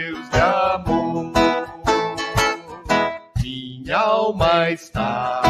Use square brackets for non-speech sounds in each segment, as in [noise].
Deus de amor, minha alma está.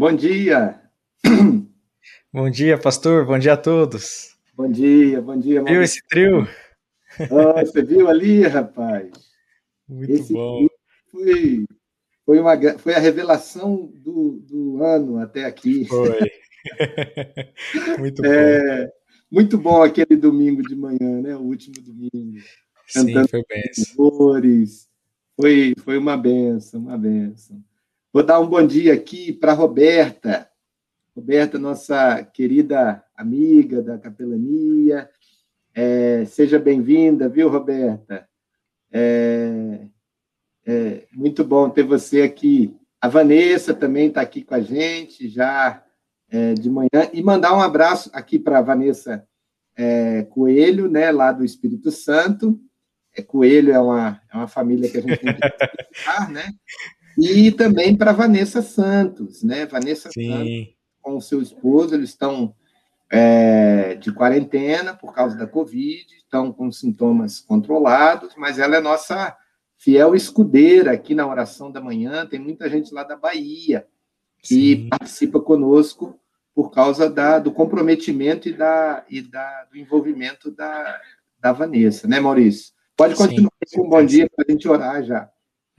Bom dia. Bom dia, pastor. Bom dia a todos. Bom dia, bom dia. Viu esse trio? Oh, você viu ali, rapaz? Muito esse bom. Foi, foi, uma, foi a revelação do, do ano até aqui. Foi. [laughs] muito é, bom. Muito bom aquele domingo de manhã, né? O último domingo. Sim, foi benção. Foi, foi uma benção, uma benção. Vou dar um bom dia aqui para Roberta. Roberta, nossa querida amiga da capelania. É, seja bem-vinda, viu, Roberta? É, é, muito bom ter você aqui. A Vanessa também está aqui com a gente já é, de manhã. E mandar um abraço aqui para a Vanessa é, Coelho, né, lá do Espírito Santo. É, Coelho é uma, é uma família que a gente tem que [laughs] né? E também para Vanessa Santos, né? Vanessa Sim. Santos com o seu esposo, eles estão é, de quarentena por causa da Covid, estão com sintomas controlados, mas ela é nossa fiel escudeira aqui na oração da manhã. Tem muita gente lá da Bahia que Sim. participa conosco por causa da, do comprometimento e, da, e da, do envolvimento da, da Vanessa, né, Maurício? Pode continuar Sim, com um bom dia para a gente orar já.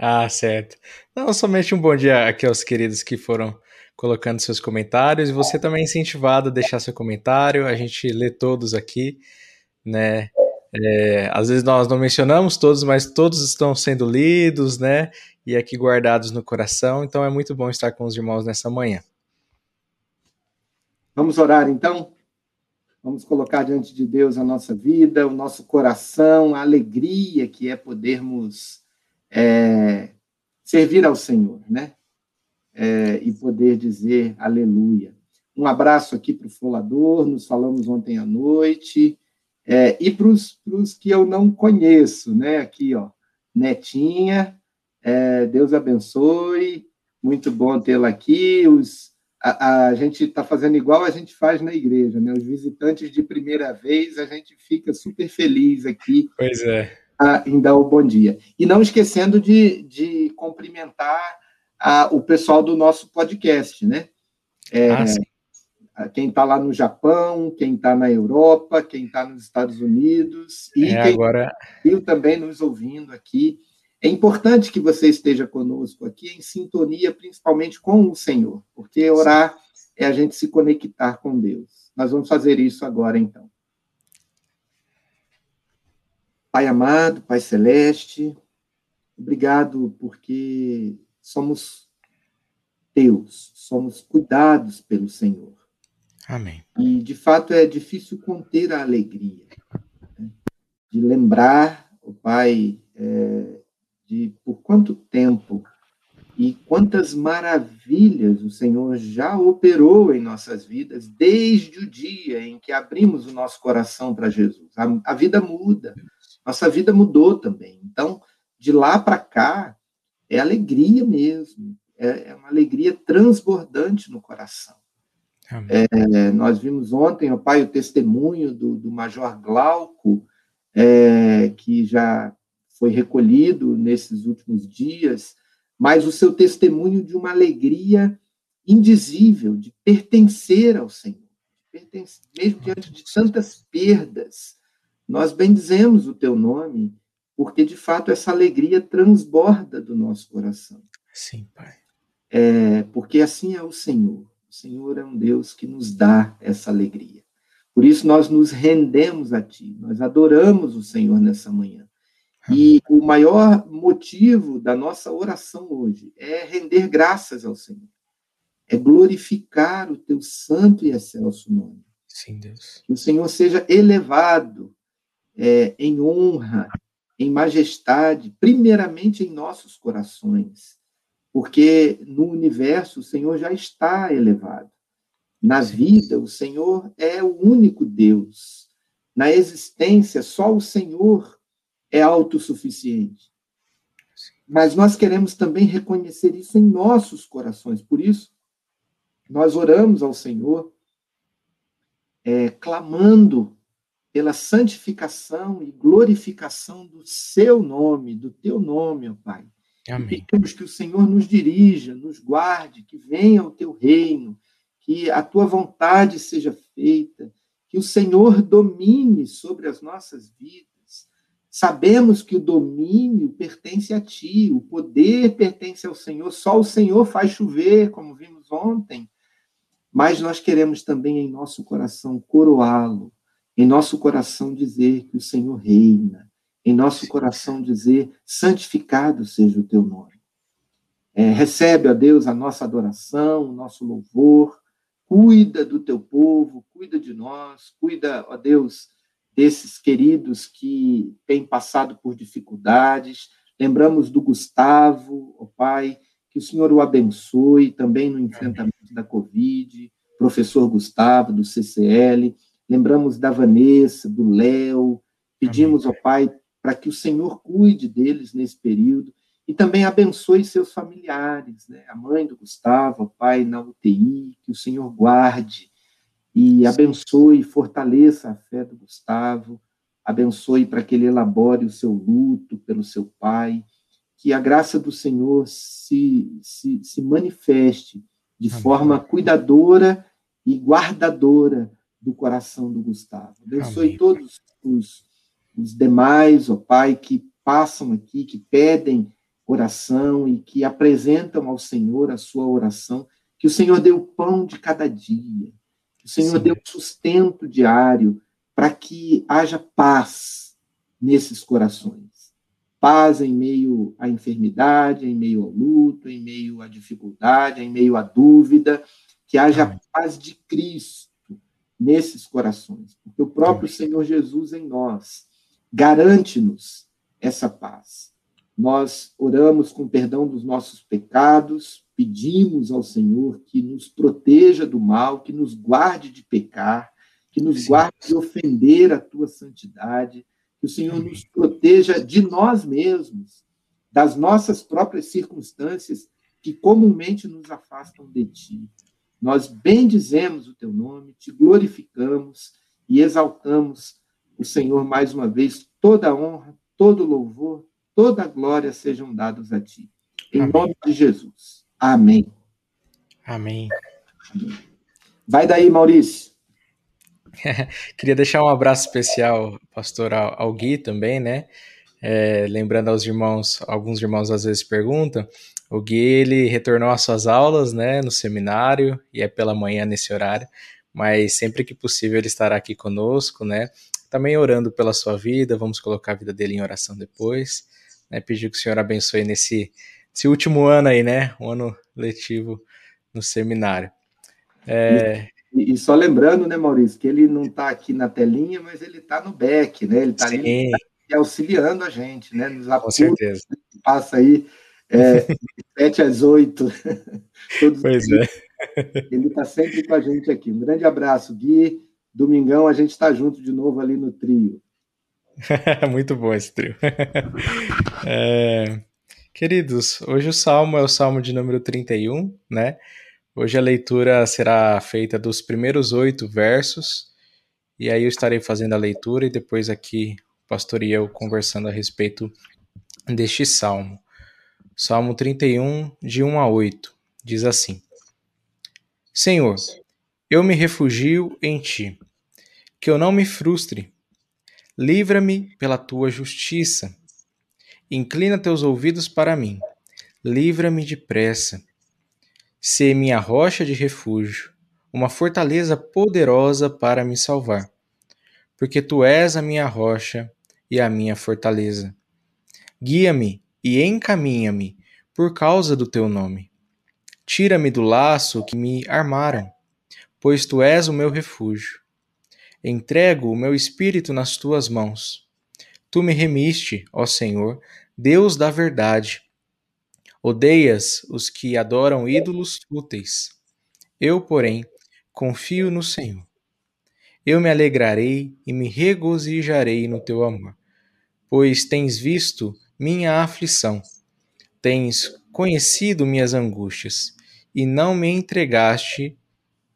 Ah, certo. Não, somente um bom dia aqui aos queridos que foram colocando seus comentários e você também é incentivado a deixar seu comentário, a gente lê todos aqui, né? É, às vezes nós não mencionamos todos, mas todos estão sendo lidos, né? E aqui guardados no coração, então é muito bom estar com os irmãos nessa manhã. Vamos orar então? Vamos colocar diante de Deus a nossa vida, o nosso coração, a alegria que é podermos é, servir ao Senhor, né? É, e poder dizer aleluia. Um abraço aqui para o Folador, nos falamos ontem à noite, é, e para os que eu não conheço, né? Aqui, ó, Netinha, é, Deus abençoe, muito bom tê-la aqui. Os, a, a gente está fazendo igual a gente faz na igreja, né? Os visitantes de primeira vez, a gente fica super feliz aqui. Pois é em dar o bom dia. E não esquecendo de, de cumprimentar a, o pessoal do nosso podcast, né? É, ah, quem está lá no Japão, quem está na Europa, quem está nos Estados Unidos e é, quem agora... está também nos ouvindo aqui. É importante que você esteja conosco aqui em sintonia, principalmente com o Senhor, porque orar é a gente se conectar com Deus. Nós vamos fazer isso agora, então. Pai amado, Pai celeste, obrigado porque somos teus, somos cuidados pelo Senhor. Amém. E, de fato, é difícil conter a alegria né? de lembrar, o Pai, é, de por quanto tempo e quantas maravilhas o Senhor já operou em nossas vidas desde o dia em que abrimos o nosso coração para Jesus. A, a vida muda, nossa vida mudou também. Então, de lá para cá, é alegria mesmo, é, é, uma alegria transbordante no coração. É, nós vimos ontem, o pai, o testemunho do, do Major Glauco, é, que já foi recolhido nesses últimos dias, mas o seu testemunho de uma alegria indizível, de pertencer ao Senhor, pertencer, mesmo diante de tantas perdas. Nós bendizemos o teu nome, porque de fato essa alegria transborda do nosso coração. Sim, Pai. É, porque assim é o Senhor. O Senhor é um Deus que nos dá essa alegria. Por isso nós nos rendemos a Ti, nós adoramos o Senhor nessa manhã. E o maior motivo da nossa oração hoje é render graças ao Senhor, é glorificar o Teu santo e excelso nome. Sim, Deus. Que o Senhor seja elevado é, em honra, em majestade, primeiramente em nossos corações, porque no universo o Senhor já está elevado. Na vida, o Senhor é o único Deus. Na existência, só o Senhor é autossuficiente. Mas nós queremos também reconhecer isso em nossos corações. Por isso, nós oramos ao Senhor, é, clamando pela santificação e glorificação do seu nome, do teu nome, ó Pai. Amém. E pedimos que o Senhor nos dirija, nos guarde, que venha o teu reino, que a tua vontade seja feita, que o Senhor domine sobre as nossas vidas. Sabemos que o domínio pertence a ti, o poder pertence ao Senhor, só o Senhor faz chover, como vimos ontem. Mas nós queremos também em nosso coração coroá-lo, em nosso coração dizer que o Senhor reina, em nosso coração dizer santificado seja o teu nome. É, recebe, ó Deus, a nossa adoração, o nosso louvor, cuida do teu povo, cuida de nós, cuida, ó Deus, desses queridos que têm passado por dificuldades. Lembramos do Gustavo, ó Pai, que o Senhor o abençoe também no enfrentamento da Covid, professor Gustavo, do CCL. Lembramos da Vanessa, do Léo. Pedimos, ó Pai, para que o Senhor cuide deles nesse período e também abençoe seus familiares, né? A mãe do Gustavo, o pai na UTI, que o Senhor guarde e abençoe e fortaleça a fé do Gustavo, abençoe para que ele elabore o seu luto pelo seu pai, que a graça do Senhor se, se, se manifeste de Amém. forma cuidadora e guardadora do coração do Gustavo. Abençoe todos os, os demais, ó Pai, que passam aqui, que pedem oração e que apresentam ao Senhor a sua oração, que o Senhor dê o pão de cada dia, que o Senhor Sim. dê o sustento diário para que haja paz nesses corações. Paz em meio à enfermidade, em meio ao luto, em meio à dificuldade, em meio à dúvida, que haja Amém. paz de Cristo nesses corações, porque o próprio. Senhor Jesus em nós garante-nos essa paz. Nós oramos com perdão dos nossos pecados, pedimos ao Senhor que nos proteja do mal, que nos guarde de pecar, que nos Sim. guarde de ofender a tua santidade, que o Senhor nos proteja de nós mesmos, das nossas próprias circunstâncias que comumente nos afastam de ti. Nós bendizemos o teu nome, te glorificamos e exaltamos o Senhor mais uma vez, toda honra, todo louvor, toda glória sejam dados a ti. Em Amém. nome de Jesus. Amém. Amém. Vai daí, Maurício. [laughs] Queria deixar um abraço especial, pastor, ao Gui também, né? É, lembrando aos irmãos, alguns irmãos às vezes perguntam, o Gui ele retornou às suas aulas, né, no seminário e é pela manhã nesse horário, mas sempre que possível ele estará aqui conosco, né? Também orando pela sua vida, vamos colocar a vida dele em oração depois né, pedir que o Senhor abençoe nesse, nesse último ano aí, né? Um ano letivo no seminário. É... E, e, só lembrando, né, Maurício, que ele não está aqui na telinha, mas ele está no back, né? Ele está ali tá auxiliando a gente, né? Nos Com certeza. Passa aí é, 7 às 8. [laughs] Todos pois é. Ele está sempre com a gente aqui. Um grande abraço, Gui. Domingão a gente está junto de novo ali no trio. [laughs] Muito bom esse trio. é, queridos, hoje o salmo é o salmo de número 31, né? Hoje a leitura será feita dos primeiros oito versos, e aí eu estarei fazendo a leitura e depois aqui o pastor e eu conversando a respeito deste salmo. Salmo 31, de 1 a 8, diz assim: Senhor, eu me refugio em ti, que eu não me frustre. Livra-me pela tua justiça. Inclina teus ouvidos para mim. Livra-me depressa. Sê minha rocha de refúgio, uma fortaleza poderosa para me salvar. Porque tu és a minha rocha e a minha fortaleza. Guia-me e encaminha-me por causa do teu nome. Tira-me do laço que me armaram, pois tu és o meu refúgio. Entrego o meu espírito nas tuas mãos. Tu me remiste, ó Senhor, Deus da verdade. Odeias os que adoram ídolos fúteis. Eu, porém, confio no Senhor. Eu me alegrarei e me regozijarei no teu amor, pois tens visto minha aflição, tens conhecido minhas angústias, e não me entregaste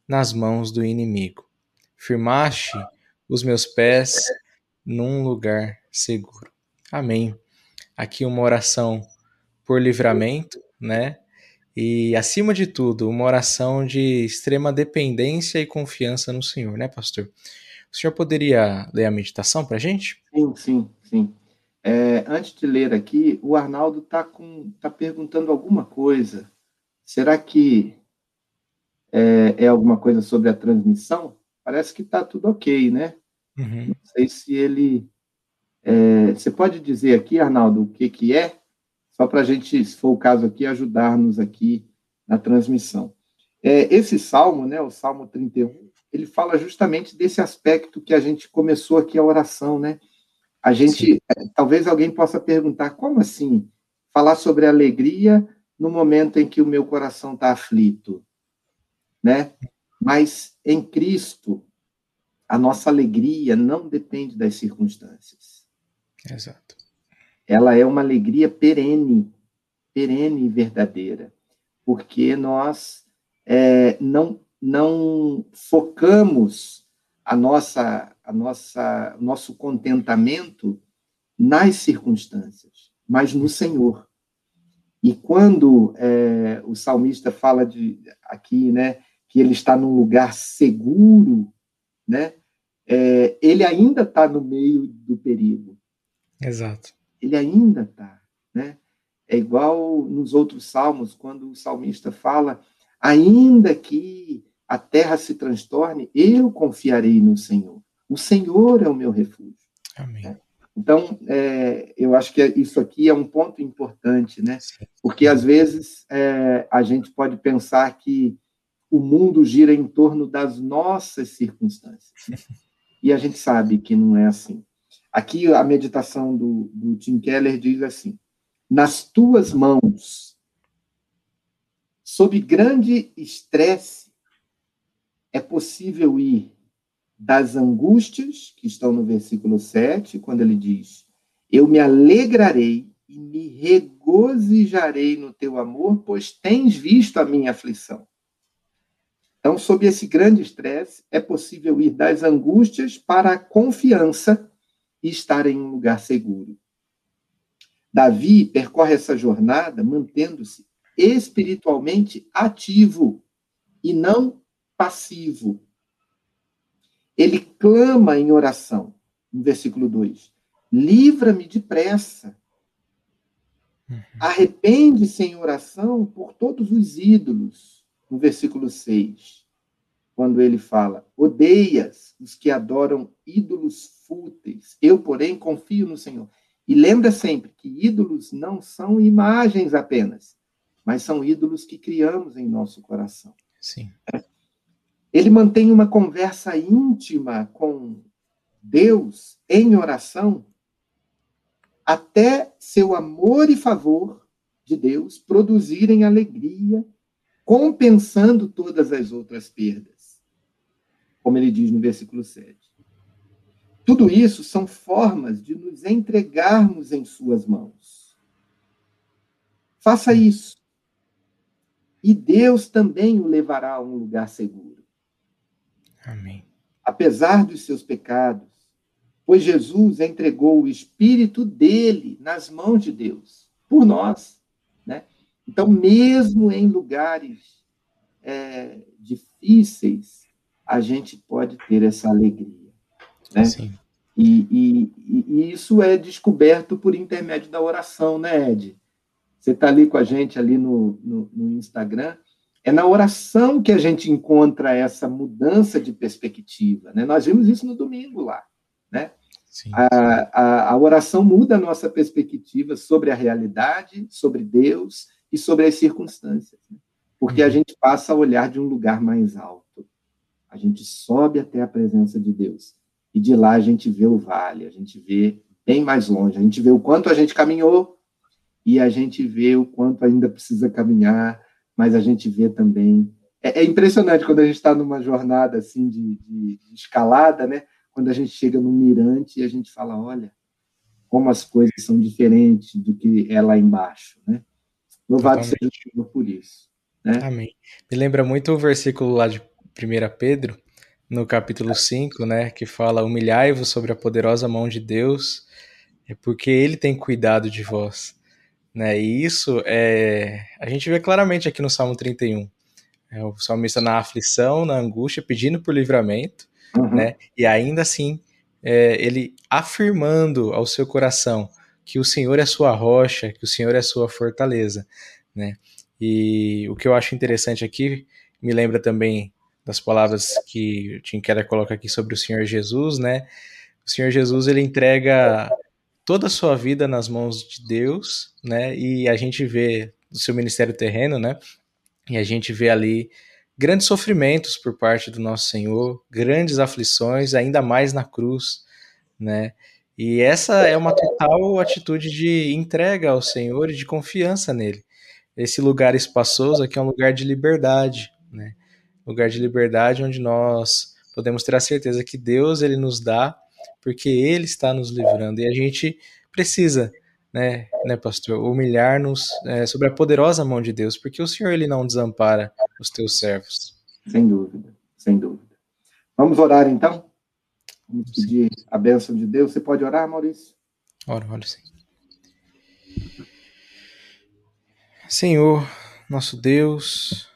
nas mãos do inimigo firmaste os meus pés num lugar seguro. Amém. Aqui uma oração por livramento, né? E acima de tudo, uma oração de extrema dependência e confiança no Senhor, né, pastor? O senhor poderia ler a meditação para a gente? Sim, sim, sim. É, antes de ler aqui, o Arnaldo está tá perguntando alguma coisa. Será que é, é alguma coisa sobre a transmissão? parece que está tudo ok, né? Uhum. Não sei se ele. É, você pode dizer aqui, Arnaldo, o que, que é? Só para a gente, se for o caso aqui, ajudar-nos aqui na transmissão. É, esse salmo, né, o Salmo 31, ele fala justamente desse aspecto que a gente começou aqui a oração, né? A gente, é, talvez alguém possa perguntar, como assim? Falar sobre alegria no momento em que o meu coração está aflito, né? Mas em Cristo, a nossa alegria não depende das circunstâncias. Exato. Ela é uma alegria perene, perene e verdadeira, porque nós é, não, não focamos a nossa, a nossa, nosso contentamento nas circunstâncias, mas no Senhor. E quando é, o salmista fala de aqui, né, que ele está num lugar seguro, né? É, ele ainda está no meio do perigo. Exato. Ele ainda está, né? É igual nos outros salmos, quando o salmista fala: ainda que a terra se transtorne, eu confiarei no Senhor. O Senhor é o meu refúgio. Amém. Né? Então, é, eu acho que isso aqui é um ponto importante, né? Porque às vezes é, a gente pode pensar que o mundo gira em torno das nossas circunstâncias. [laughs] E a gente sabe que não é assim. Aqui a meditação do, do Tim Keller diz assim: nas tuas mãos, sob grande estresse, é possível ir das angústias, que estão no versículo 7, quando ele diz: Eu me alegrarei e me regozijarei no teu amor, pois tens visto a minha aflição. Então, sob esse grande estresse, é possível ir das angústias para a confiança e estar em um lugar seguro. Davi percorre essa jornada mantendo-se espiritualmente ativo e não passivo. Ele clama em oração, no versículo 2: Livra-me depressa. Uhum. Arrepende-se em oração por todos os ídolos no versículo 6, quando ele fala: Odeias os que adoram ídolos fúteis, eu, porém, confio no Senhor. E lembra sempre que ídolos não são imagens apenas, mas são ídolos que criamos em nosso coração. Sim. Ele mantém uma conversa íntima com Deus em oração, até seu amor e favor de Deus produzirem alegria compensando todas as outras perdas. Como ele diz no versículo 7. Tudo isso são formas de nos entregarmos em suas mãos. Faça isso. E Deus também o levará a um lugar seguro. Amém. Apesar dos seus pecados, pois Jesus entregou o Espírito dele nas mãos de Deus, por nós. Né? Então, mesmo em lugares é, difíceis, a gente pode ter essa alegria. Né? Sim. E, e, e, isso é descoberto por intermédio da oração, né, Ed? Você está ali com a gente ali no, no, no, Instagram. É na oração que a gente encontra essa mudança de perspectiva. Né? Nós vimos isso no domingo lá. Né? Sim, sim. A, a, a oração muda a nossa perspectiva sobre a realidade, sobre Deus e sobre as circunstâncias. Né? Porque uhum. a gente passa a olhar de um lugar mais alto. A gente sobe até a presença de Deus. E de lá a gente vê o vale, a gente vê bem mais longe, a gente vê o quanto a gente caminhou e a gente vê o quanto ainda precisa caminhar, mas a gente vê também. É, é impressionante quando a gente está numa jornada assim de, de, de, escalada, né? Quando a gente chega no mirante e a gente fala, olha, como as coisas são diferentes do que é lá embaixo, né? Louvado seja o Senhor por isso. Né? Amém. Me lembra muito o versículo lá de 1 Pedro, no capítulo 5, né, que fala: Humilhai-vos sobre a poderosa mão de Deus, é porque Ele tem cuidado de vós. Né? E isso é, a gente vê claramente aqui no Salmo 31. É o salmista na aflição, na angústia, pedindo por livramento, uhum. né? e ainda assim é, ele afirmando ao seu coração que o Senhor é sua rocha, que o Senhor é sua fortaleza. Né? E o que eu acho interessante aqui me lembra também das palavras que o Tim Keller coloca aqui sobre o Senhor Jesus, né? O Senhor Jesus ele entrega toda a sua vida nas mãos de Deus, né? E a gente vê o seu ministério terreno, né? E a gente vê ali grandes sofrimentos por parte do nosso Senhor, grandes aflições, ainda mais na cruz, né? E essa é uma total atitude de entrega ao Senhor e de confiança nele. Esse lugar espaçoso aqui é um lugar de liberdade, né? lugar de liberdade onde nós podemos ter a certeza que Deus ele nos dá porque ele está nos livrando e a gente precisa né, né pastor, humilhar-nos é, sobre a poderosa mão de Deus, porque o Senhor ele não desampara os teus servos. Sem dúvida, sem dúvida. Vamos orar então? Vamos pedir sim. a bênção de Deus. Você pode orar, Maurício? Ora, ora sim. Senhor, nosso Deus,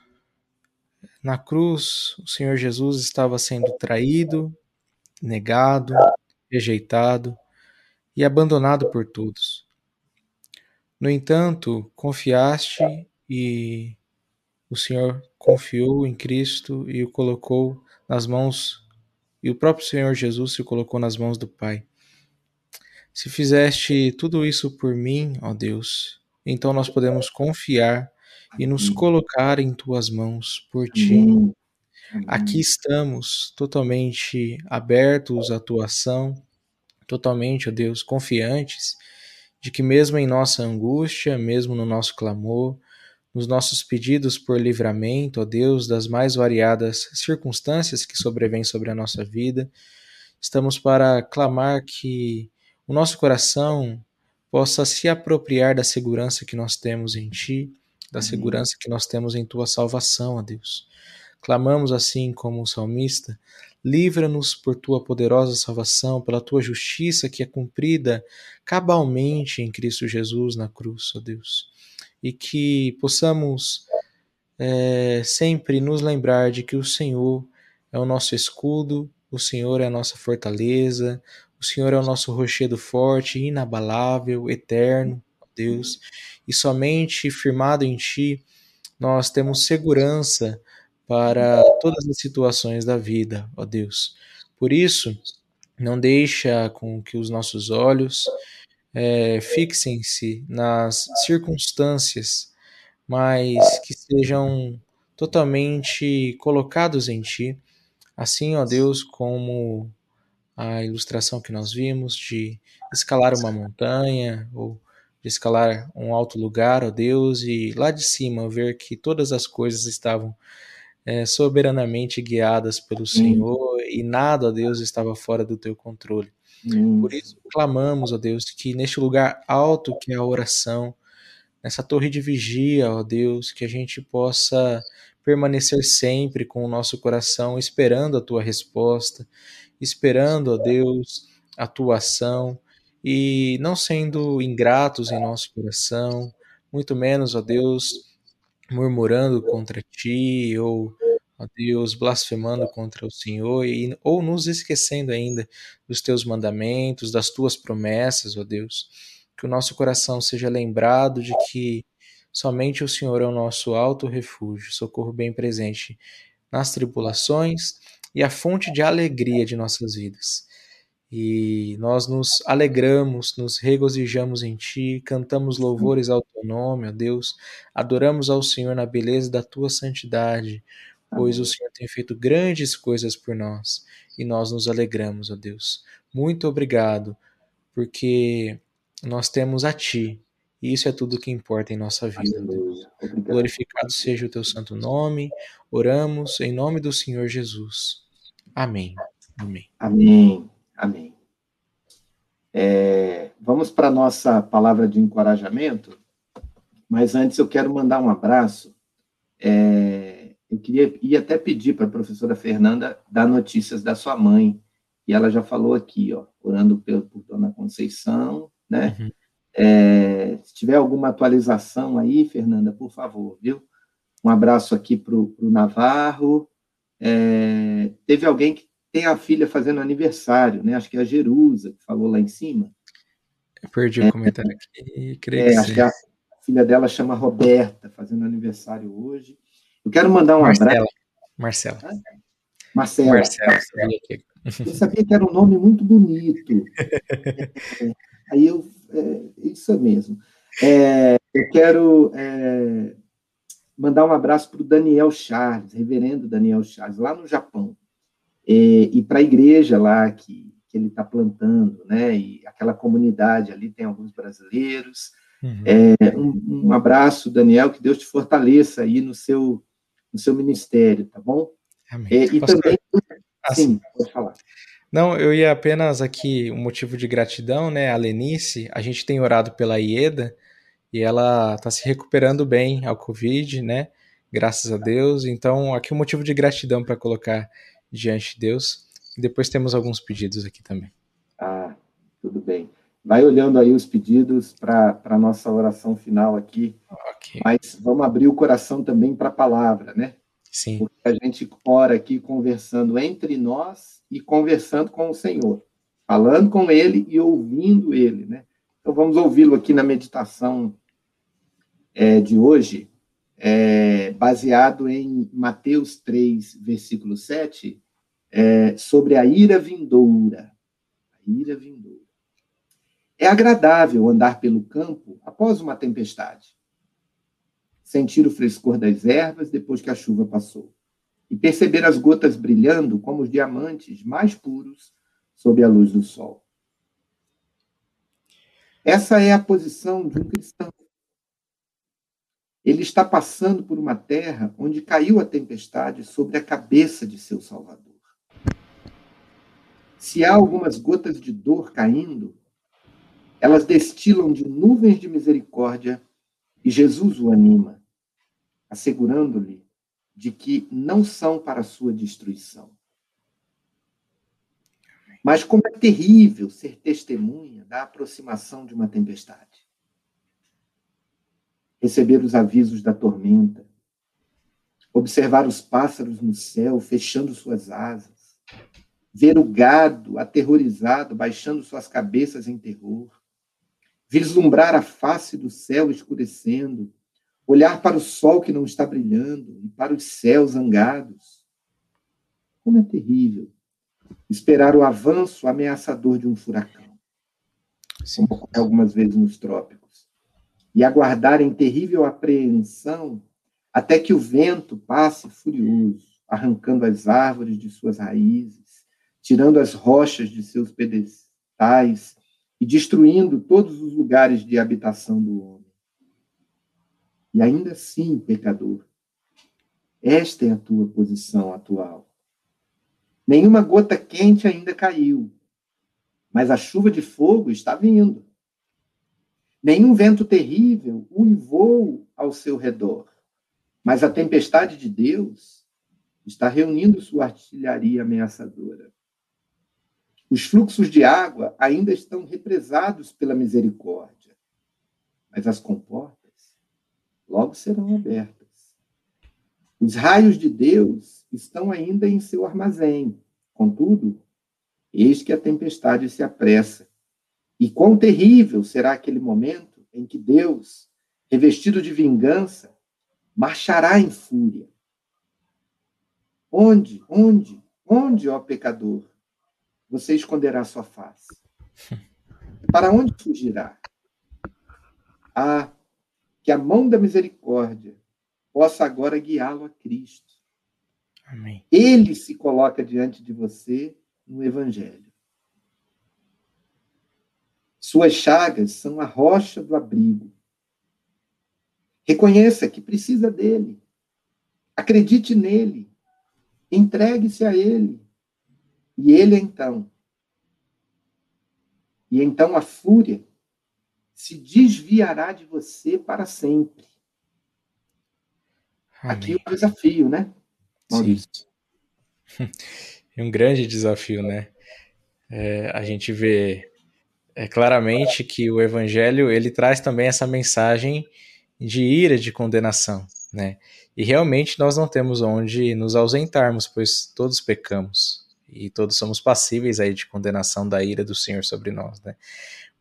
na cruz, o Senhor Jesus estava sendo traído, negado, rejeitado e abandonado por todos. No entanto, confiaste e o Senhor confiou em Cristo e o colocou nas mãos, e o próprio Senhor Jesus se colocou nas mãos do Pai. Se fizeste tudo isso por mim, ó Deus, então nós podemos confiar e nos colocar em tuas mãos por ti. Aqui estamos totalmente abertos à tua ação, totalmente, ó Deus, confiantes de que mesmo em nossa angústia, mesmo no nosso clamor, nos nossos pedidos por livramento, ó Deus, das mais variadas circunstâncias que sobrevêm sobre a nossa vida, estamos para clamar que o nosso coração possa se apropriar da segurança que nós temos em Ti, da segurança que nós temos em tua salvação, ó Deus. Clamamos assim como o salmista: livra-nos por tua poderosa salvação, pela tua justiça que é cumprida cabalmente em Cristo Jesus na cruz, ó Deus. E que possamos é, sempre nos lembrar de que o Senhor é o nosso escudo, o Senhor é a nossa fortaleza, o Senhor é o nosso rochedo forte, inabalável, eterno, Deus, e somente firmado em Ti nós temos segurança para todas as situações da vida, ó Deus. Por isso, não deixa com que os nossos olhos é, fixem-se nas circunstâncias, mas que sejam totalmente colocados em Ti, assim, ó Deus, como a ilustração que nós vimos de escalar uma montanha ou de escalar um alto lugar, ó Deus, e lá de cima ver que todas as coisas estavam é, soberanamente guiadas pelo Senhor e nada, ó Deus, estava fora do teu controle. Por isso clamamos, ó Deus, que neste lugar alto que é a oração, nessa torre de vigia, ó Deus, que a gente possa permanecer sempre com o nosso coração esperando a tua resposta, esperando, ó Deus, a tua ação e não sendo ingratos em nosso coração, muito menos, ó Deus, murmurando contra ti ou ó Deus, blasfemando contra o Senhor, e, ou nos esquecendo ainda dos teus mandamentos, das tuas promessas, ó Deus. Que o nosso coração seja lembrado de que somente o Senhor é o nosso alto refúgio, socorro bem presente nas tribulações e a fonte de alegria de nossas vidas. E nós nos alegramos, nos regozijamos em Ti, cantamos louvores ao Teu nome, ó Deus, adoramos ao Senhor na beleza da Tua santidade, pois o Senhor tem feito grandes coisas por nós e nós nos alegramos, ó Deus. Muito obrigado, porque nós temos a Ti e isso é tudo que importa em nossa vida, Deus. Glorificado seja o Teu santo nome, oramos em nome do Senhor Jesus. Amém. Amém. Amém. Amém. É, vamos para a nossa palavra de encorajamento, mas antes eu quero mandar um abraço. É, eu queria ia até pedir para a professora Fernanda dar notícias da sua mãe, e ela já falou aqui, ó, orando por, por Dona Conceição, né? Uhum. É, se tiver alguma atualização aí, Fernanda, por favor, viu? Um abraço aqui para o Navarro. É, teve alguém que tem a filha fazendo aniversário, né? Acho que é a Jerusa, que falou lá em cima. Eu perdi é, o comentário aqui, creio é, que que a filha dela chama Roberta, fazendo aniversário hoje. Eu quero mandar um Marcela. abraço. Marcela. Marcela. Marcela. Eu sabia que era um nome muito bonito. É, [laughs] aí eu. É, isso mesmo. É, eu quero é, mandar um abraço para o Daniel Charles, reverendo Daniel Charles, lá no Japão. E para a igreja lá que, que ele está plantando, né? E aquela comunidade ali tem alguns brasileiros. Uhum. É, um, um, abraço, Daniel, que Deus te fortaleça aí no seu no seu ministério, tá bom? Amém. É, e também, ah, sim, pode falar. Não, eu ia apenas aqui um motivo de gratidão, né? A Lenice, a gente tem orado pela Ieda e ela está se recuperando bem ao Covid, né? Graças a Deus. Então, aqui um motivo de gratidão para colocar diante de Deus. Depois temos alguns pedidos aqui também. Ah, tudo bem. Vai olhando aí os pedidos para a nossa oração final aqui. Okay. Mas vamos abrir o coração também para a palavra, né? Sim. Porque a gente ora aqui conversando entre nós e conversando com o Senhor, falando com Ele e ouvindo Ele, né? Então vamos ouvi-lo aqui na meditação é, de hoje, é, baseado em Mateus 3, versículo 7, é, sobre a ira vindoura. A ira vindoura. É agradável andar pelo campo após uma tempestade. Sentir o frescor das ervas depois que a chuva passou. E perceber as gotas brilhando como os diamantes mais puros sob a luz do sol. Essa é a posição de um cristão. Ele está passando por uma terra onde caiu a tempestade sobre a cabeça de seu Salvador. Se há algumas gotas de dor caindo, elas destilam de nuvens de misericórdia e Jesus o anima, assegurando-lhe de que não são para sua destruição. Mas como é terrível ser testemunha da aproximação de uma tempestade. Receber os avisos da tormenta, observar os pássaros no céu fechando suas asas, ver o gado aterrorizado baixando suas cabeças em terror, vislumbrar a face do céu escurecendo, olhar para o sol que não está brilhando e para os céus zangados. Como é terrível esperar o avanço ameaçador de um furacão, Sim. como ocorre algumas vezes nos trópicos, e aguardar em terrível apreensão até que o vento passe furioso, arrancando as árvores de suas raízes, tirando as rochas de seus pedestais e destruindo todos os lugares de habitação do homem. E ainda assim, pecador, esta é a tua posição atual. Nenhuma gota quente ainda caiu, mas a chuva de fogo está vindo. Nenhum vento terrível uivou ao seu redor, mas a tempestade de Deus está reunindo sua artilharia ameaçadora. Os fluxos de água ainda estão represados pela misericórdia, mas as comportas logo serão abertas. Os raios de Deus estão ainda em seu armazém. Contudo, eis que a tempestade se apressa. E quão terrível será aquele momento em que Deus, revestido de vingança, marchará em fúria. Onde, onde, onde, ó pecador, você esconderá sua face? [laughs] Para onde fugirá? Ah, que a mão da misericórdia possa agora guiá-lo a Cristo. Amém. Ele se coloca diante de você no Evangelho. Suas chagas são a rocha do abrigo. Reconheça que precisa dele. Acredite nele. Entregue-se a ele. E ele então. E então a fúria se desviará de você para sempre. Amém. Aqui o desafio, né, Maurício? Sim. É [laughs] um grande desafio, né? É, a gente vê é, claramente que o Evangelho ele traz também essa mensagem de ira, de condenação, né? E realmente nós não temos onde nos ausentarmos, pois todos pecamos e todos somos passíveis aí de condenação da ira do Senhor sobre nós, né?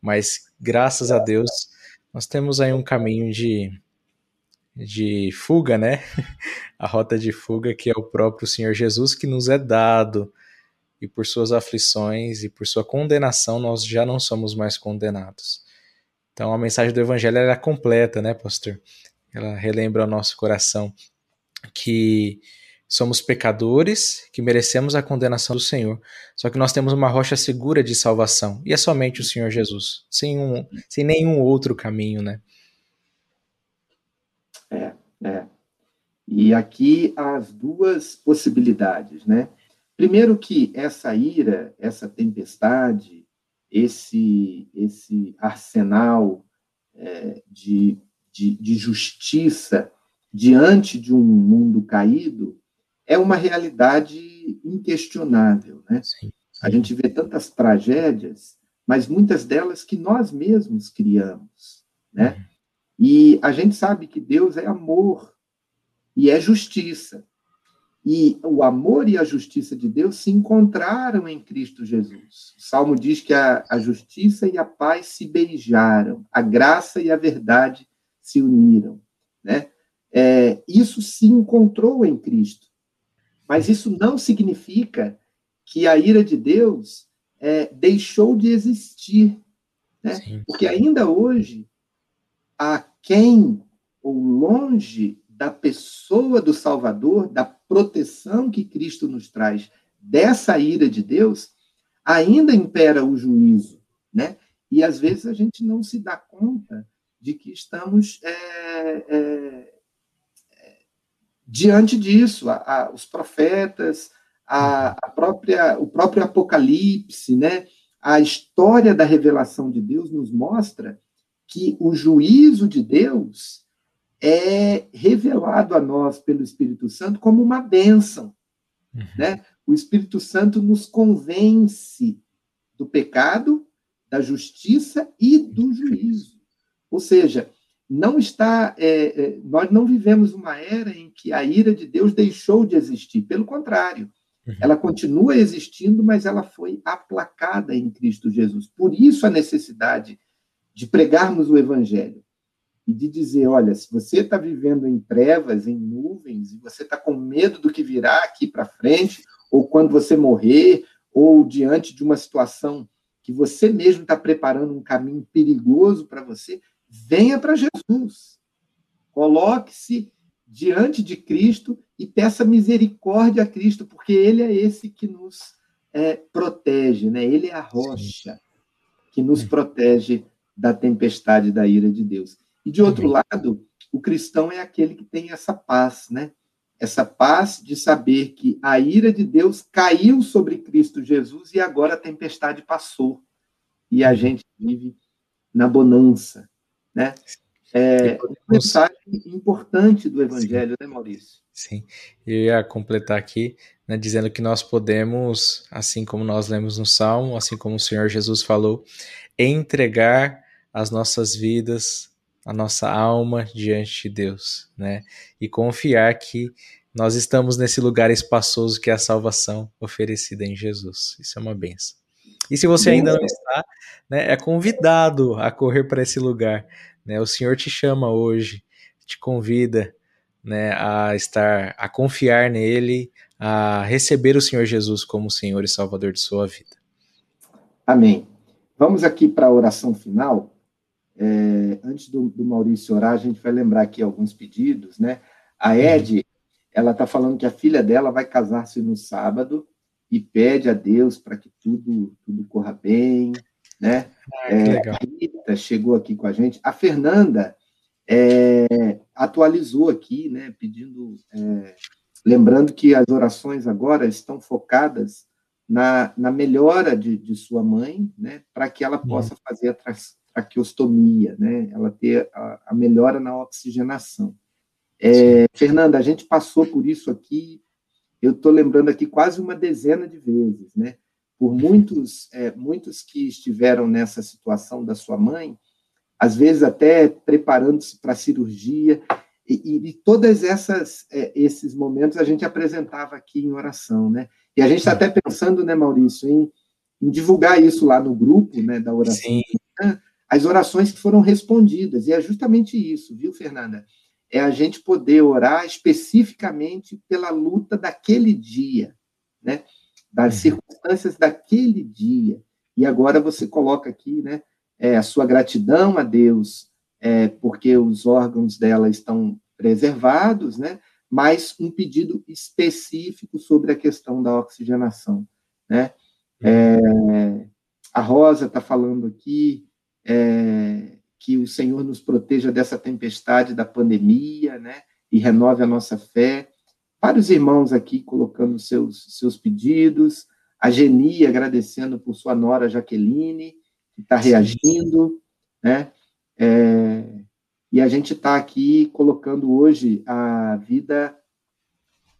Mas graças a Deus nós temos aí um caminho de, de fuga, né? [laughs] a rota de fuga que é o próprio Senhor Jesus que nos é dado e por suas aflições e por sua condenação nós já não somos mais condenados. Então a mensagem do evangelho é completa, né, pastor? Ela relembra ao nosso coração que Somos pecadores que merecemos a condenação do Senhor. Só que nós temos uma rocha segura de salvação. E é somente o Senhor Jesus. Sem, um, sem nenhum outro caminho, né? É, é. E aqui as duas possibilidades, né? Primeiro que essa ira, essa tempestade, esse, esse arsenal é, de, de, de justiça diante de um mundo caído, é uma realidade inquestionável. Né? Sim, sim. A gente vê tantas tragédias, mas muitas delas que nós mesmos criamos. Né? Uhum. E a gente sabe que Deus é amor e é justiça. E o amor e a justiça de Deus se encontraram em Cristo Jesus. O Salmo diz que a, a justiça e a paz se beijaram, a graça e a verdade se uniram. Né? É, isso se encontrou em Cristo. Mas isso não significa que a ira de Deus é, deixou de existir. Né? Porque ainda hoje, a quem ou longe da pessoa do Salvador, da proteção que Cristo nos traz dessa ira de Deus, ainda impera o juízo, né? E às vezes a gente não se dá conta de que estamos é, é, diante disso, a, a, os profetas, a, a, própria, o próprio Apocalipse, né? a história da revelação de Deus nos mostra que o juízo de Deus é revelado a nós pelo Espírito Santo como uma bênção. Uhum. Né? O Espírito Santo nos convence do pecado, da justiça e do juízo. Ou seja, não está. É, é, nós não vivemos uma era em que a ira de Deus deixou de existir. Pelo contrário, uhum. ela continua existindo, mas ela foi aplacada em Cristo Jesus. Por isso a necessidade de pregarmos o Evangelho e de dizer: olha, se você está vivendo em trevas, em nuvens, e você está com medo do que virá aqui para frente, ou quando você morrer, ou diante de uma situação que você mesmo está preparando um caminho perigoso para você, venha para Jesus. Coloque-se diante de Cristo e peça misericórdia a Cristo, porque Ele é esse que nos é, protege, né? Ele é a rocha que nos protege da tempestade da ira de Deus. E de outro lado, o cristão é aquele que tem essa paz, né? Essa paz de saber que a ira de Deus caiu sobre Cristo Jesus e agora a tempestade passou. E a gente vive na bonança, né? É uma mensagem importante do Evangelho, Sim. né, Maurício? Sim, eu ia completar aqui, né, dizendo que nós podemos, assim como nós lemos no Salmo, assim como o Senhor Jesus falou, entregar as nossas vidas, a nossa alma diante de Deus, né? E confiar que nós estamos nesse lugar espaçoso que é a salvação oferecida em Jesus. Isso é uma benção. E se você ainda não está, né, é convidado a correr para esse lugar. Né? O Senhor te chama hoje, te convida né, a estar, a confiar nele, a receber o Senhor Jesus como Senhor e Salvador de sua vida. Amém. Vamos aqui para a oração final. É, antes do, do, Maurício orar, a gente vai lembrar aqui alguns pedidos, né? A Ed, ela está falando que a filha dela vai casar-se no sábado e pede a Deus para que tudo, tudo corra bem, né? Ah, é, a Rita chegou aqui com a gente. A Fernanda é, atualizou aqui, né? Pedindo, é, lembrando que as orações agora estão focadas na, na melhora de, de sua mãe, né? Para que ela possa fazer a traqueostomia, né? Ela ter a, a melhora na oxigenação. É, Fernanda, a gente passou por isso aqui, eu estou lembrando aqui quase uma dezena de vezes, né? Por muitos, é, muitos que estiveram nessa situação da sua mãe, às vezes até preparando-se para a cirurgia, e, e, todos é, esses momentos a gente apresentava aqui em oração, né? E a gente está até pensando, né, Maurício, em, em, divulgar isso lá no grupo, né, da oração. Sim. As orações que foram respondidas, e é justamente isso, viu, Fernanda? É a gente poder orar especificamente pela luta daquele dia, né? das uhum. circunstâncias daquele dia. E agora você coloca aqui né, é, a sua gratidão a Deus, é, porque os órgãos dela estão preservados, né? mas um pedido específico sobre a questão da oxigenação. Né? É, a Rosa está falando aqui é, que o Senhor nos proteja dessa tempestade da pandemia, né? E renove a nossa fé. Vários irmãos aqui colocando seus, seus pedidos. A Geni agradecendo por sua nora Jaqueline, que está reagindo, né? É, e a gente está aqui colocando hoje a vida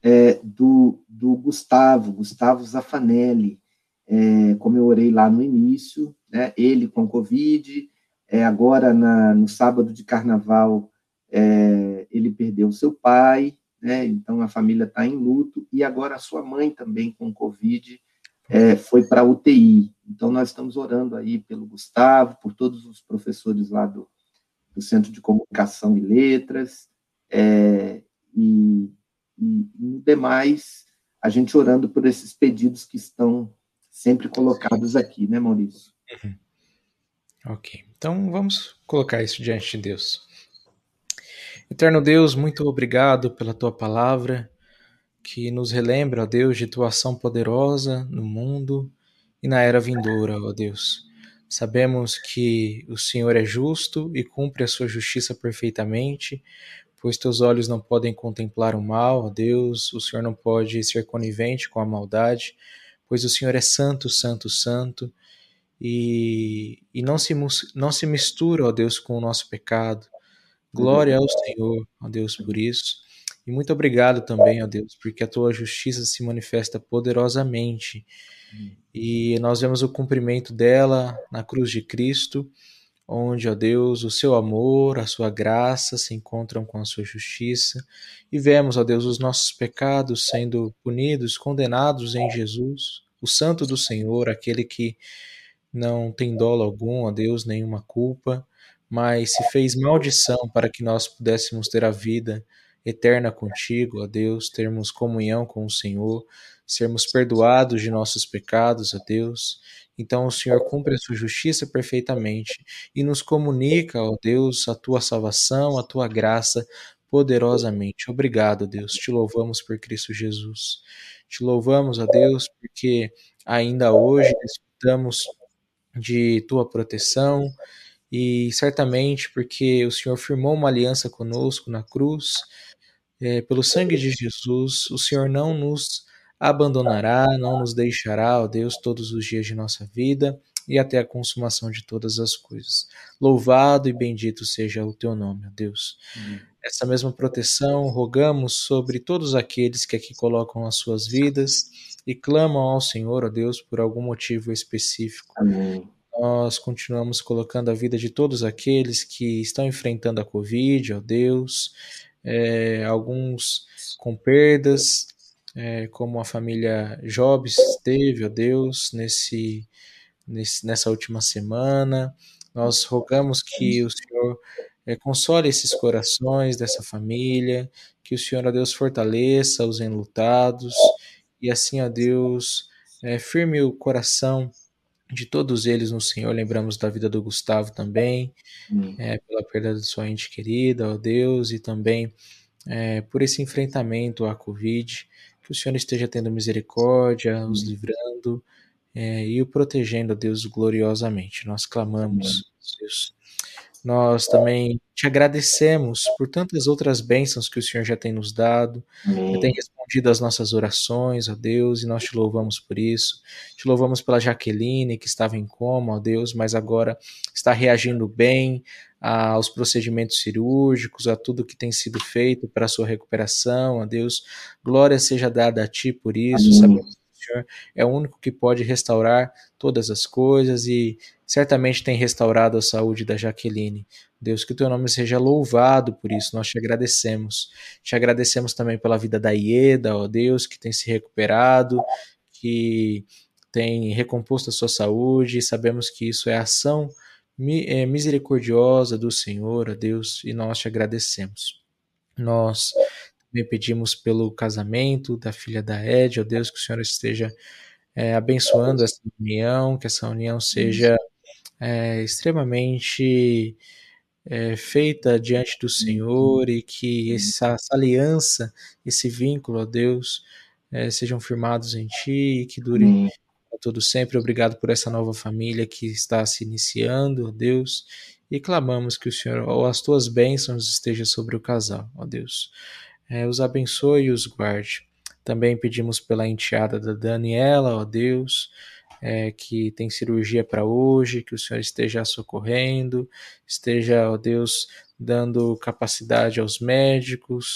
é, do, do Gustavo, Gustavo Zafanelli, é, como eu orei lá no início, né? Ele com Covid, é, agora, na, no sábado de carnaval, é, ele perdeu seu pai, né? então a família está em luto, e agora a sua mãe também com Covid é, foi para UTI. Então, nós estamos orando aí pelo Gustavo, por todos os professores lá do, do Centro de Comunicação e Letras, é, e, e, e demais, a gente orando por esses pedidos que estão sempre colocados aqui, né, Maurício? Uhum. Ok, então vamos colocar isso diante de Deus. Eterno Deus, muito obrigado pela tua palavra, que nos relembra, ó Deus, de tua ação poderosa no mundo e na era vindoura, ó Deus. Sabemos que o Senhor é justo e cumpre a sua justiça perfeitamente, pois teus olhos não podem contemplar o mal, ó Deus, o Senhor não pode ser conivente com a maldade, pois o Senhor é santo, santo, santo e, e não, se, não se mistura, ó Deus, com o nosso pecado. Glória ao Senhor, ó Deus, por isso. E muito obrigado também, ó Deus, porque a tua justiça se manifesta poderosamente. E nós vemos o cumprimento dela na cruz de Cristo, onde, ó Deus, o seu amor, a sua graça se encontram com a sua justiça. E vemos, ó Deus, os nossos pecados sendo punidos, condenados em Jesus, o Santo do Senhor, aquele que não tem dolo algum a Deus, nenhuma culpa, mas se fez maldição para que nós pudéssemos ter a vida eterna contigo, ó Deus, termos comunhão com o Senhor, sermos perdoados de nossos pecados, ó Deus. Então o Senhor cumpre a sua justiça perfeitamente e nos comunica, ó Deus, a tua salvação, a tua graça poderosamente. Obrigado, Deus. Te louvamos por Cristo Jesus. Te louvamos, ó Deus, porque ainda hoje desfrutamos de tua proteção e certamente porque o Senhor firmou uma aliança conosco na cruz, é, pelo sangue de Jesus, o Senhor não nos abandonará, não nos deixará, ó Deus, todos os dias de nossa vida. e até a consumação de todas as coisas. Louvado e bendito seja o teu nome, ó Deus. Amém. Essa mesma proteção rogamos sobre todos aqueles que aqui colocam as suas vidas e clamam ao Senhor, ó Deus, por algum motivo específico. Amém. Nós continuamos colocando a vida de todos aqueles que estão enfrentando a Covid, ó Deus, é, alguns com perdas, é, como a família Jobs teve, ó Deus, nesse, nesse, nessa última semana. Nós rogamos que o Senhor é, console esses corações dessa família, que o Senhor, ó Deus, fortaleça os enlutados e assim, ó Deus, é, firme o coração de todos eles no Senhor. Lembramos da vida do Gustavo também, é, pela perda de sua ente querida, ó Deus, e também é, por esse enfrentamento à Covid. Que o Senhor esteja tendo misericórdia, os livrando é, e o protegendo, Deus, gloriosamente. Nós clamamos, Deus. Nós também te agradecemos por tantas outras bênçãos que o Senhor já tem nos dado, Amém. já tem respondido às nossas orações, ó Deus, e nós te louvamos por isso. Te louvamos pela Jaqueline, que estava em coma, ó Deus, mas agora está reagindo bem aos procedimentos cirúrgicos, a tudo que tem sido feito para a sua recuperação, ó Deus. Glória seja dada a ti por isso, sabemos que o Senhor é o único que pode restaurar todas as coisas e certamente tem restaurado a saúde da Jaqueline. Deus, que o teu nome seja louvado por isso, nós te agradecemos. Te agradecemos também pela vida da Ieda, ó Deus, que tem se recuperado, que tem recomposto a sua saúde, sabemos que isso é ação é, misericordiosa do Senhor, ó Deus, e nós te agradecemos. Nós também pedimos pelo casamento da filha da Ed, ó Deus, que o Senhor esteja é, abençoando essa união, que essa união seja é, extremamente é, feita diante do Senhor e que essa, essa aliança, esse vínculo a Deus é, sejam firmados em Ti e que dure a todo sempre. Obrigado por essa nova família que está se iniciando, ó Deus, e clamamos que o Senhor, ou as Tuas bênçãos estejam sobre o casal, ó Deus. É, os abençoe e os guarde. Também pedimos pela enteada da Daniela, ó Deus, é, que tem cirurgia para hoje, que o Senhor esteja socorrendo, esteja, ó Deus, dando capacidade aos médicos,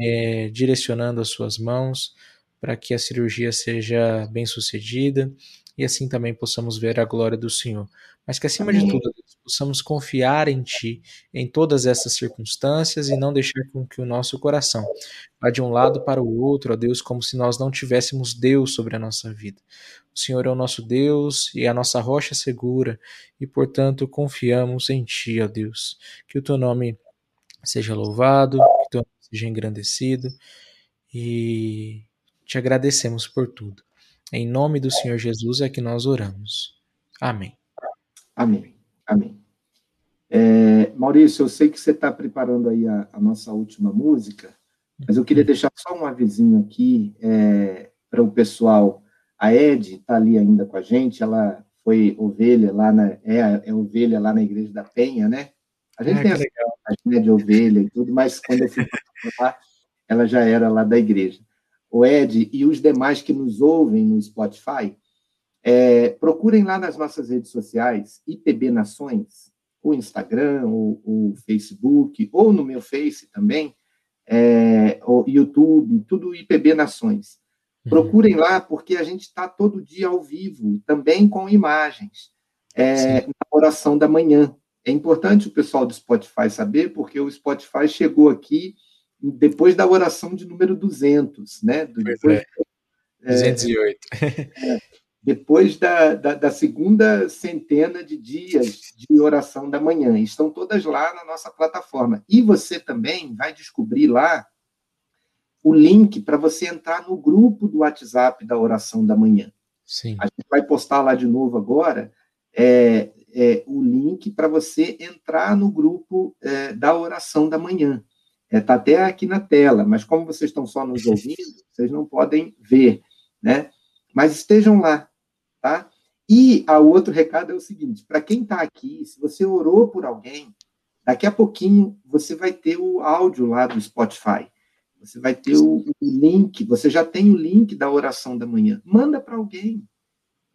é, direcionando as suas mãos para que a cirurgia seja bem sucedida e assim também possamos ver a glória do Senhor. Mas que acima Amém. de tudo possamos confiar em Ti em todas essas circunstâncias e não deixar com que o nosso coração vá de um lado para o outro, ó Deus, como se nós não tivéssemos Deus sobre a nossa vida. O Senhor é o nosso Deus e a nossa rocha segura e, portanto, confiamos em Ti, ó Deus. Que o Teu nome seja louvado, que o Teu nome seja engrandecido e te agradecemos por tudo. Em nome do Senhor Jesus é que nós oramos. Amém. Amém. Amém. É, Maurício, eu sei que você está preparando aí a, a, nossa última música, mas eu queria uhum. deixar só um avisinho aqui é, para o pessoal. A Ed está ali ainda com a gente, ela foi ovelha lá na é, é ovelha lá na igreja da Penha, né? A gente ah, tem essa né, de ovelha e tudo, mas quando eu fui [laughs] lá, ela já era lá da igreja o Ed e os demais que nos ouvem no Spotify, é, procurem lá nas nossas redes sociais, IPB Nações, o Instagram, o, o Facebook, ou no meu Face também, é, o YouTube, tudo IPB Nações. Uhum. Procurem lá, porque a gente está todo dia ao vivo, também com imagens, é, na oração da manhã. É importante o pessoal do Spotify saber, porque o Spotify chegou aqui depois da oração de número 200, né? Depois, é. 208. É, depois da, da, da, segunda centena de dias de oração da manhã. Estão todas lá na nossa plataforma. E você também vai descobrir lá o link para você entrar no grupo do WhatsApp da oração da manhã. Sim. A gente vai postar lá de novo agora é, é o link para você entrar no grupo é, da oração da manhã. Está é, tá até aqui na tela, mas como vocês estão só nos ouvindo, [laughs] vocês não podem ver, né? Mas estejam lá, tá? E o outro recado é o seguinte: para quem está aqui, se você orou por alguém, daqui a pouquinho você vai ter o áudio lá do Spotify. Você vai ter o, o link, você já tem o link da oração da manhã. Manda para alguém.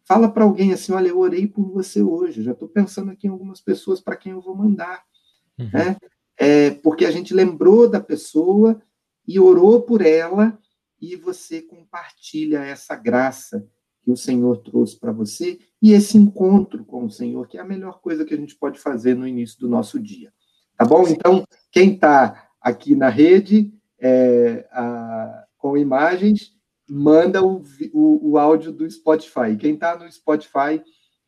Fala para alguém assim: olha, eu orei por você hoje, já estou pensando aqui em algumas pessoas para quem eu vou mandar. Uhum. Né? É, porque a gente lembrou da pessoa e orou por ela, e você compartilha essa graça que o Senhor trouxe para você e esse encontro com o Senhor, que é a melhor coisa que a gente pode fazer no início do nosso dia. Tá bom? Então, quem está aqui na rede é, a, com imagens, manda o, o, o áudio do Spotify. Quem está no Spotify,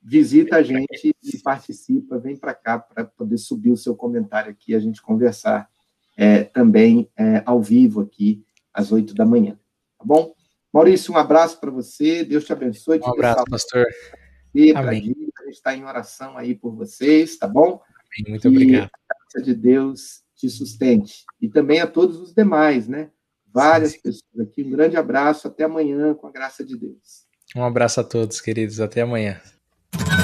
visita a gente e participa, vem para cá para poder subir o seu comentário aqui e a gente conversar é, também é, ao vivo aqui às oito da manhã. Tá bom? Maurício, um abraço para você, Deus te abençoe. Um abraço, pastor. Amém. A gente está em oração aí por vocês, tá bom? Amém. Muito e obrigado. a graça de Deus te sustente. E também a todos os demais, né? Várias sim, sim. pessoas aqui. Um grande abraço, até amanhã, com a graça de Deus. Um abraço a todos, queridos. Até amanhã. you [laughs]